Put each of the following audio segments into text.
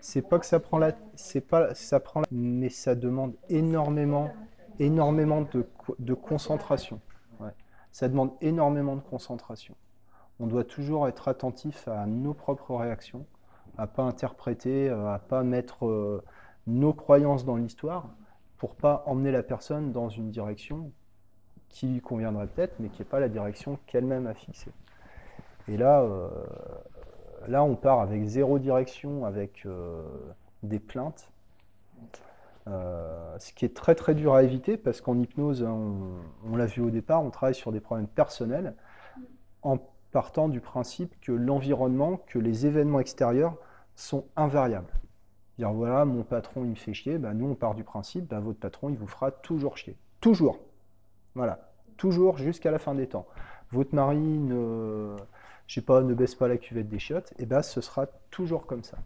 C'est pas que ça prend la, mais ça demande énormément, énormément de, co- de concentration. Ça demande énormément de concentration. On doit toujours être attentif à nos propres réactions, à pas interpréter, euh, à pas mettre euh, nos croyances dans l'histoire, pour pas emmener la personne dans une direction qui lui conviendrait peut-être, mais qui n'est pas la direction qu'elle-même a fixée. Et là, euh, là, on part avec zéro direction, avec euh, des plaintes. Euh, ce qui est très très dur à éviter parce qu'en hypnose, hein, on, on l'a vu au départ, on travaille sur des problèmes personnels en partant du principe que l'environnement, que les événements extérieurs sont invariables. Dire voilà, mon patron il me fait chier, bah, nous on part du principe, bah, votre patron il vous fera toujours chier. Toujours. Voilà. Toujours jusqu'à la fin des temps. Votre mari ne, je ne baisse pas la cuvette des chiottes, et ben ce sera toujours comme ça.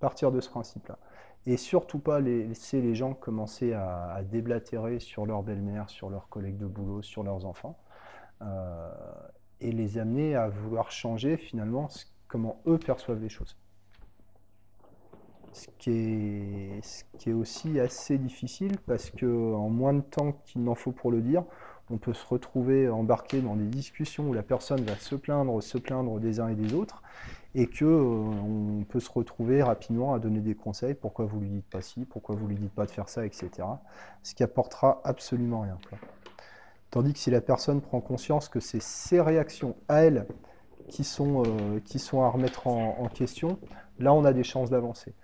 Partir de ce principe-là. Et surtout pas laisser les gens commencer à, déblatérer sur leur belle-mère, sur leurs collègues de boulot, sur leurs enfants, euh, et les amener à vouloir changer finalement comment eux perçoivent les choses. Ce qui est, ce qui est aussi assez difficile parce que en moins de temps qu'il n'en faut pour le dire, on peut se retrouver embarqué dans des discussions où la personne va se plaindre, se plaindre des uns et des autres, et que euh, on peut se retrouver rapidement à donner des conseils. Pourquoi vous lui dites pas ci, pourquoi vous lui dites pas de faire ça, etc. Ce qui apportera absolument rien. Tandis que si la personne prend conscience que c'est ses réactions à elle qui sont, euh, à remettre en, en question, là on a des chances d'avancer.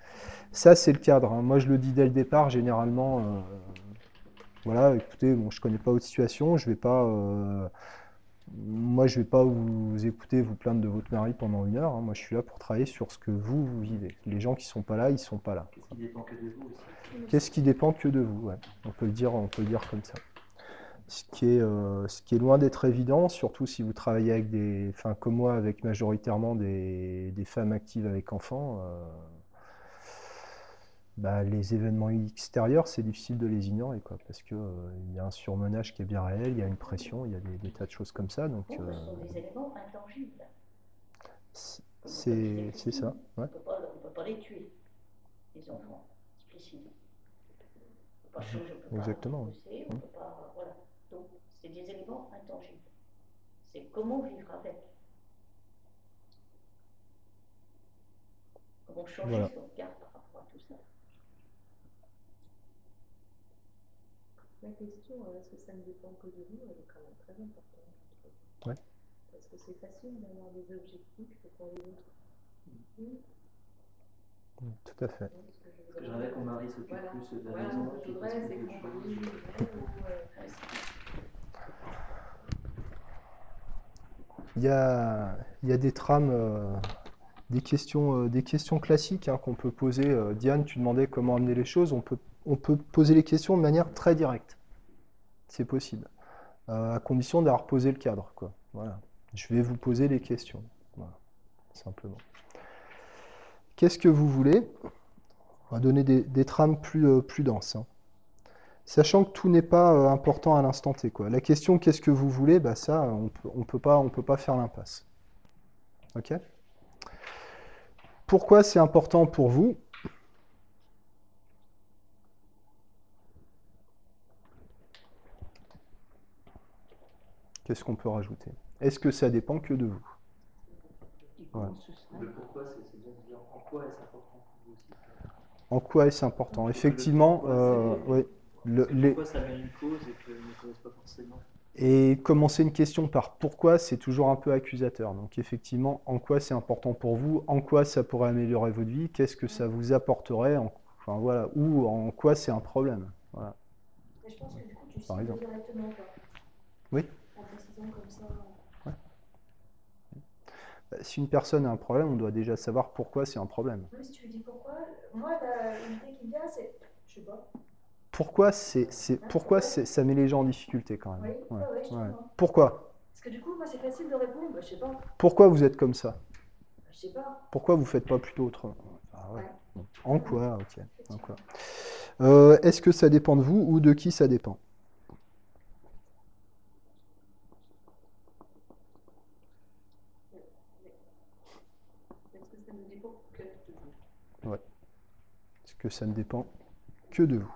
Ça c'est le cadre. hein. Moi je le dis dès le départ, généralement. euh, voilà, écoutez, bon, je connais pas votre situation, je vais pas, euh, moi, je vais pas vous écouter vous plaindre de votre mari pendant une heure. hein. Moi, je suis là pour travailler sur ce que vous vous vivez. Les gens qui sont pas là, ils sont pas là. Qu'est-ce qui dépend que de vous aussi? Qu'est-ce qui dépend que de vous ouais. On peut le dire, on peut le dire comme ça. Ce qui est, euh, ce qui est loin d'être évident, surtout si vous travaillez avec des, enfin comme moi, avec majoritairement des, des femmes actives avec enfants. euh, bah, les événements extérieurs, c'est difficile de les ignorer, quoi, parce que euh, il y a un surmenage qui est bien réel, il y a une pression, il y a des, des tas de choses comme ça, donc euh, ce sont des éléments intangibles? c'est c'est ça. Ouais. On peut pas- on ne peut pas les tuer, les enfants. Difficile. On peut pas changer, on peut pas Exactement, on peut pas. Voilà. Donc, c'est des éléments intangibles. C'est comment vivre avec. Comment changer Voilà. son regard par rapport à tout ça. La question, euh, est-ce que ça ne dépend que de vous, elle est quand même très importante, je trouve. Ouais. Parce que c'est facile d'avoir des objectifs pour les autres. Tout à fait. donc, ce que j'aimerais que mon mari s'occupe Voilà. plus de la Voilà, maison, ce que je voudrais, c'est qu'on euh, Il y a, il y a des trames, euh, des questions, euh, des questions classiques hein, qu'on peut poser. Euh, Diane, tu demandais comment amener les choses. On peut, on peut poser les questions de manière très directe. C'est possible. Euh, à condition d'avoir posé le cadre. Voilà. Je vais vous poser les questions. Simplement. Qu'est-ce que vous voulez? On va donner des, trames plus, euh, denses. hein. Sachant que tout n'est pas euh, important à l'instant T. La question qu'est-ce que vous voulez, bah ça, on on peut pas, on peut pas faire l'impasse. Ok? Pourquoi c'est important pour vous? Qu'est-ce qu'on peut rajouter? Est-ce que ça dépend que de vous? Ouais. en quoi est-ce important pour vous aussi? En quoi est-ce important? Effectivement, euh, oui. Le- Parce que les- Pourquoi ça mène une cause et qu'ils ne connaissent pas forcément Et commencer une question par pourquoi, c'est toujours un peu accusateur. Donc effectivement, en quoi c'est important pour vous? En quoi ça pourrait améliorer votre vie? Qu'est-ce que ça vous apporterait? En- Enfin voilà, ou en quoi c'est un problème? Voilà. Mais je pense que du coup, tu Par exemple. directement, quoi. Oui. Précisant comme ça. Bah, Si une personne a un problème, on doit déjà savoir pourquoi c'est un problème. Oui, si tu lui dis pourquoi, moi, l'idée qui me vient, c'est. Je sais pas. Pourquoi c'est, c'est, pourquoi ça met les gens en difficulté quand Oui, même. ouais, Ouais, ouais, je ouais. comprends. Pourquoi? Parce que du coup, moi, c'est facile de répondre. Bah, je sais pas. Pourquoi vous êtes comme ça? Bah, je sais pas. Pourquoi vous faites pas plutôt autrement? Ah ouais. Ouais. En quoi Ok. En quoi? Euh, Est-ce que ça dépend de vous ou de qui ça dépend? Est-ce que ça ne dépend que de vous Ouais. Parce que ça ne dépend que de vous?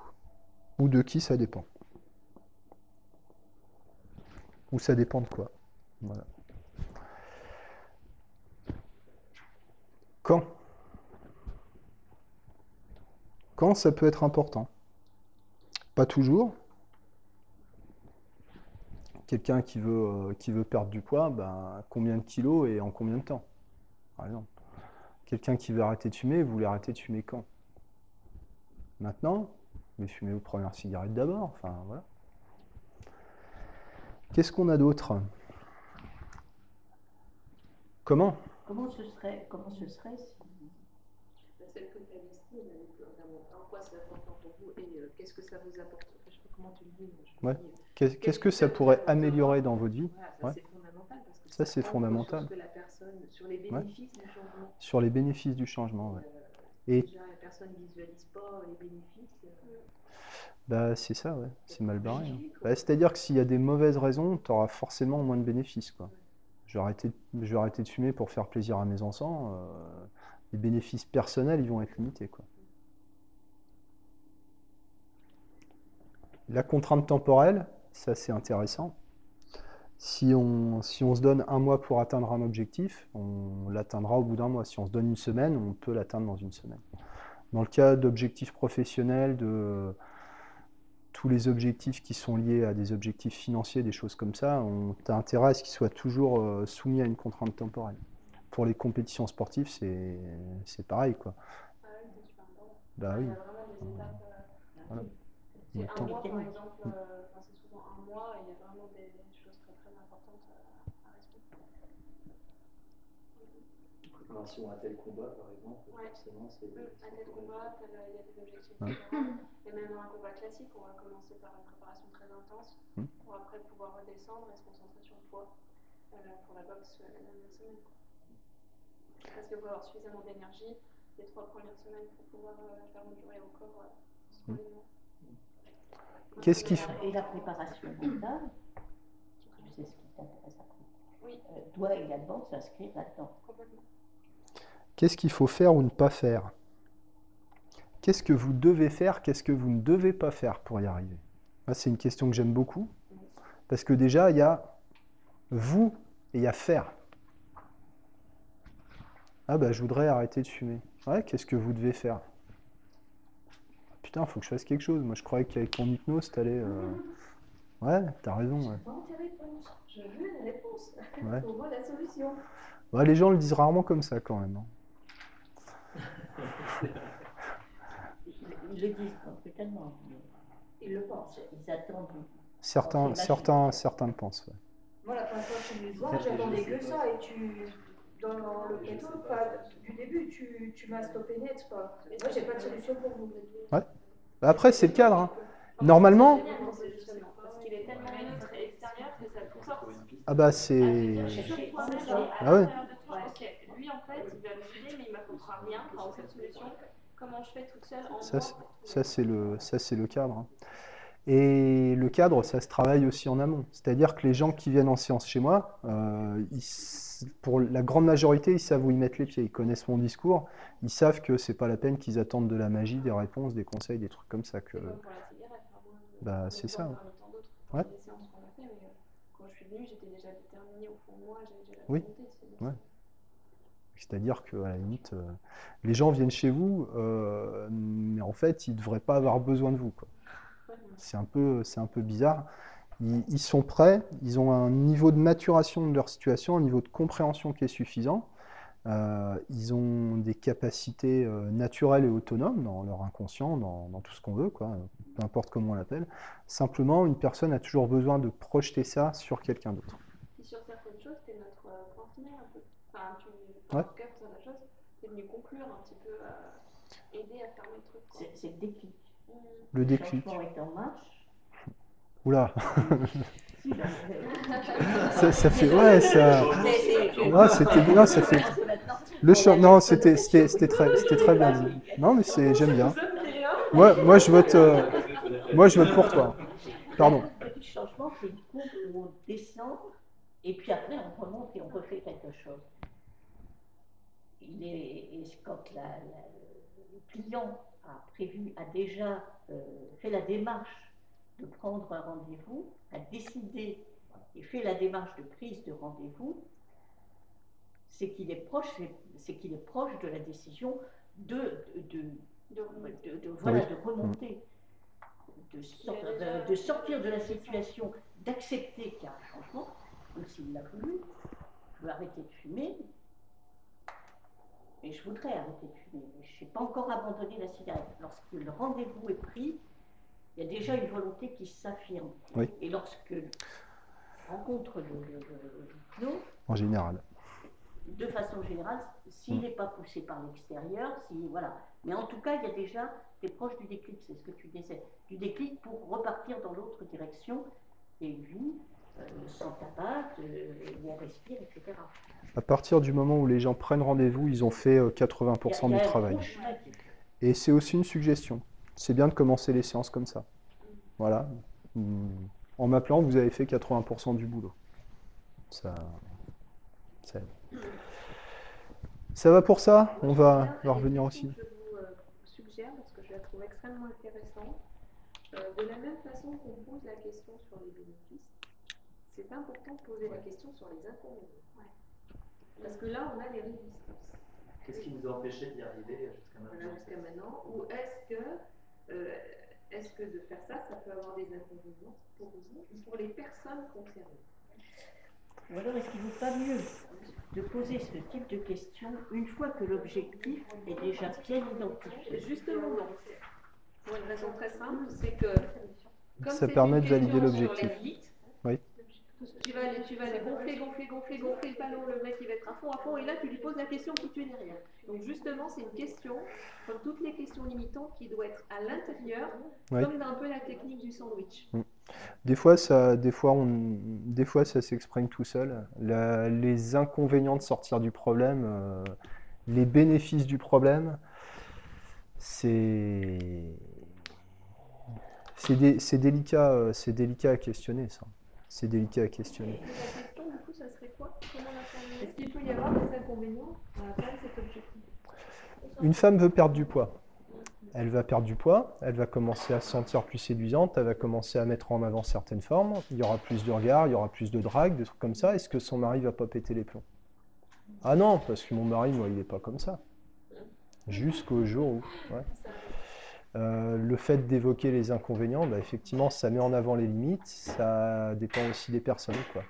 Ou de qui ça dépend? Ou ça dépend de quoi? Voilà. Quand? Quand ça peut être important? Pas toujours. Quelqu'un qui veut, euh, qui veut perdre du poids, ben, combien de kilos et en combien de temps Par exemple. Quelqu'un qui veut arrêter de fumer, vous voulez arrêter de fumer quand? Maintenant Mais fumez vos premières cigarettes d'abord. Enfin, voilà. Qu'est-ce qu'on a d'autre? Comment? Comment ce serait, comment ce serait Celle que tu as listée, vraiment en quoi c'est important pour vous et euh, qu'est-ce que ça vous apporte? Je sais pas comment tu le dis. Ouais. le dis. Qu'est- Qu'est-ce que ça pourrait améliorer dans votre vie? Voilà, ça Ouais. c'est fondamental. Parce que Ça, c'est fondamental. Sur, que la personne, sur les bénéfices du changement. sur les bénéfices du changement ouais. Euh, Et Déjà, la personne ne visualise pas les bénéfices. euh, bah, c'est ça, ouais. c'est mal barré. hein. Bah, C'est-à-dire que s'il y a des mauvaises raisons, tu auras forcément moins de bénéfices. Quoi. Je, vais arrêter, je vais arrêter de fumer pour faire plaisir à mes enfants. euh, les bénéfices personnels, ils vont être limités. La contrainte temporelle, ça c'est intéressant. Si on, si on se donne un mois pour atteindre un objectif, on l'atteindra au bout d'un mois. Si on se donne une semaine, on peut l'atteindre dans une semaine. Dans le cas d'objectifs professionnels, de tous les objectifs qui sont liés à des objectifs financiers, des choses comme ça, on a intérêt à ce qu'ils soient toujours euh, soumis à une contrainte temporelle. Pour les compétitions sportives, c'est c'est pareil. Quoi. Ah oui, c'est super important. Bah Il oui. y a vraiment des étapes. euh, Voilà. C'est un temps. mois, par exemple, euh, enfin, c'est souvent un mois, et il y a vraiment des choses très très importantes euh, à respecter. Préparation à tel combat, par exemple, Ouais. forcément, c'est. À tel combat, tel, euh, il y a des objectifs Ouais. différents. Et même un combat classique, on va commencer par une préparation très intense, Mm. pour après pouvoir redescendre et se concentrer sur le poids euh, pour la boxe la même semaine. quoi. Parce qu'il faut avoir suffisamment d'énergie les trois premières semaines pour pouvoir euh, faire endurer au corps. Qu'est-ce qu'il faut Et la préparation mentale, sais ce qui t'intéresse après, Oui. euh, doit également s'inscrire là-dedans. Complètement. Qu'est-ce qu'il faut faire ou ne pas faire? Qu'est-ce que vous devez faire Qu'est-ce que vous ne devez pas faire pour y arriver? C'est une question que j'aime beaucoup. Parce que déjà, il y a vous et il y a faire. Ah bah je voudrais arrêter de fumer. Ouais, qu'est-ce que vous devez faire? Putain, faut que je fasse quelque chose. Moi je croyais qu'avec ton hypnose, t'allais. euh, Ouais, t'as raison. Ouais. Réponses, je veux une réponse. Ouais. Pour moi, la solution. Ouais, les gens le disent rarement comme ça quand même. hein. Ils, ils le disent pas totalement. mais Il le pense. Ils attendent. Certains, certains, certains le pensent. ouais. Moi, la première fois que je suis venue te voir, j'attendais que ça. Et tu, dans le plateau, enfin, du début, tu, tu m'as stoppé net. Quoi. Moi, j'ai pas de solution pour vous. Bah, Après, c'est le cadre. hein. Normalement, C'est justement parce qu'il est tellement neutre et extérieur que ça tout sort. ah bah c'est. Toi-même Ah ouais. lui en fait, il va m'aider, mais il m'apportera rien, enfin aucune solution. Comment je fais toute seule en Ça, c'est- Ça, c'est le, ça, c'est le cadre. hein. Et le cadre, ça se travaille aussi en amont. C'est-à-dire que les gens qui viennent en séance chez moi, euh, ils pour la grande majorité, ils savent où ils mettent les pieds. Ils connaissent mon discours. Ils savent que c'est pas la peine qu'ils attendent de la magie, des réponses, des conseils, des trucs comme ça. Que... Bah, c'est ça, ouais. euh, Oui. Ouais. C'est-à-dire que à la limite, euh, les gens viennent chez vous, euh, mais en fait, ils ne devraient pas avoir besoin de vous. quoi. C'est un peu, c'est un peu bizarre. Ils, ils sont prêts, ils ont un niveau de maturation de leur situation, un niveau de compréhension qui est suffisant. Euh, ils ont des capacités euh, naturelles et autonomes dans leur inconscient, dans, dans tout ce qu'on veut, quoi, peu importe comment on l'appelle. Simplement, une personne a toujours besoin de projeter ça sur quelqu'un d'autre. Sur certaines choses, c'est notre euh, un peu. Enfin, tu, Ouais. en tout cas, pour certaines choses, c'est venu conclure un petit peu, euh, aider à fermer le truc. c'est le déclic. Le déclic. Le changement est en marche. Oula, ça, ça fait. Ouais, ça. Ouais, c'était bien, ça fait. Le chant, non, c'était, c'était, c'était très, c'était très bien dit. Non, mais c'est, j'aime bien. Moi, moi, je vote, euh, moi, je vote pour toi. Pardon. Petit changement, c'est du coup on descend et puis après on remonte et on refait quelque chose. Il est, et quand la, la- le client a prévu, a déjà euh, fait la démarche de prendre un rendez-vous, a décidé et fait la démarche de prise de rendez-vous, c'est qu'il est proche, c'est- qu'il est proche de la décision de, de, de, de- de- voilà, Oui. de remonter, de, sor- de- de sortir de la situation, d'accepter qu'il y a un changement, même s'il l'a voulu. Je veux arrêter de fumer, et je voudrais arrêter de fumer, mais je n'ai pas encore abandonné la cigarette. Lorsque le rendez-vous est pris, il y a déjà une volonté qui s'affirme. Oui. Et lorsque on rencontre le, hypno, En général. de façon générale, s'il Mm. n'est pas poussé par l'extérieur, si, voilà. Mais en tout cas, il y a déjà, tu es proche du déclic, c'est ce que tu disais, du déclic pour repartir dans l'autre direction, et lui, euh, sans tabac, euh, où on respire, etc. À partir du moment où les gens prennent rendez-vous, ils ont fait euh, 80% Il y a- il y du travail. Et c'est aussi une suggestion. C'est bien de commencer les séances comme ça. Voilà. Hmm. En m'appelant, vous avez fait 80% du boulot. Ça, ça. Ça va pour ça? On va, on va revenir aussi. Je vous euh, suggère, parce que je la trouve extrêmement intéressante, euh, de la même façon qu'on pose la question sur les bénéfices, c'est important de poser la question sur les inconvénients. Parce que là, on a les résistances. Qu'est-ce qui vous a empêché d'y arriver jusqu'à Voilà, maintenant jusqu'à maintenant. Ou est-ce que, euh, est-ce que de faire ça, ça peut avoir des inconvénients pour vous ou pour les personnes concernées? Ou alors, est-ce qu'il ne vaut pas mieux de poser ce type de questions une fois que l'objectif est déjà bien identifié? Justement, non. Pour une raison très simple, c'est que. comme Ça permet de valider l'objectif. la limite, Oui. Tu vas, aller, tu vas aller gonfler, gonfler, gonfler, gonfler le ballon, le mec il va être à fond, à fond, et là tu lui poses la question qui tu es derrière. Donc justement, c'est une question, comme toutes les questions limitantes, qui doit être à l'intérieur, Oui. comme un peu la technique du sandwich. Des fois, ça, des fois, on, des fois, ça s'exprime tout seul. La- les inconvénients de sortir du problème, euh, les bénéfices du problème, c'est, c'est, dé- c'est délicat, euh, c'est délicat à questionner, ça. C'est délicat à questionner. Et la question, du coup, ça serait quoi? Comment la formuler Est-ce qu'il peut y avoir des inconvénients à atteindre cet objectif? Une femme veut perdre du poids. Elle va perdre du poids, elle va commencer à se sentir plus séduisante, elle va commencer à mettre en avant certaines formes, il y aura plus de regards, il y aura plus de drague, des trucs comme ça. Est-ce que son mari va pas péter les plombs? Ah non, parce que mon mari, moi, il n'est pas comme ça. Jusqu'au jour où. ouais. Euh, le fait d'évoquer les inconvénients, bah, effectivement, ça met en avant les limites, ça dépend aussi des personnes. Quoi.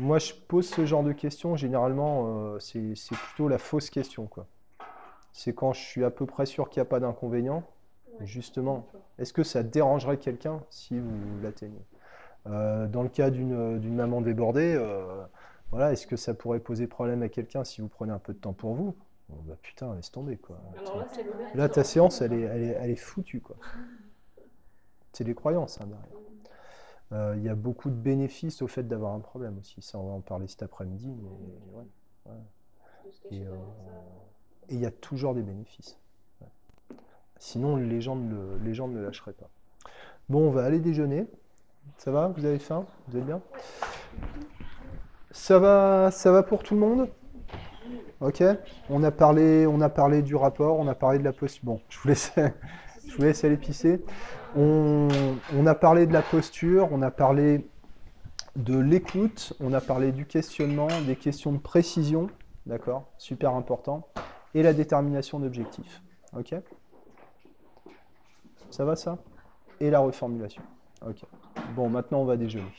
Moi, je pose ce genre de questions, généralement, euh, c'est plutôt la fausse question. C'est quand je suis à peu près sûr qu'il n'y a pas d'inconvénient. Ouais. Justement, est-ce que ça dérangerait quelqu'un si vous l'atteignez? Euh, Dans le cas d'une maman débordée, voilà, est-ce que ça pourrait poser problème à quelqu'un si vous prenez un peu de temps pour vous? Bon, bah, Putain, laisse tomber. Quoi. Alors là. Là, ta séance, elle est, elle est, elle est foutue. quoi. C'est des croyances hein, derrière. Euh, Il y a beaucoup de bénéfices au fait d'avoir un problème aussi. Ça, on va en parler cet après-midi. mais ouais. Et euh, il y a toujours des bénéfices. Ouais. Sinon, les gens, ne le, les gens ne le lâcheraient pas. Bon, on va aller déjeuner. Ça va? Vous avez faim? Vous allez bien? Ça va, ça va pour tout le monde? Ok. On a parlé, du rapport, on a parlé de la posture. Bon, je vous laisse, aller pisser. On, on a parlé de la posture, on a parlé de l'écoute, on a parlé du questionnement, des questions de précision, d'accord Super important. Et la détermination d'objectifs. Ok? Ça va ça? Et la reformulation. Ok. Bon, maintenant on va déjeuner.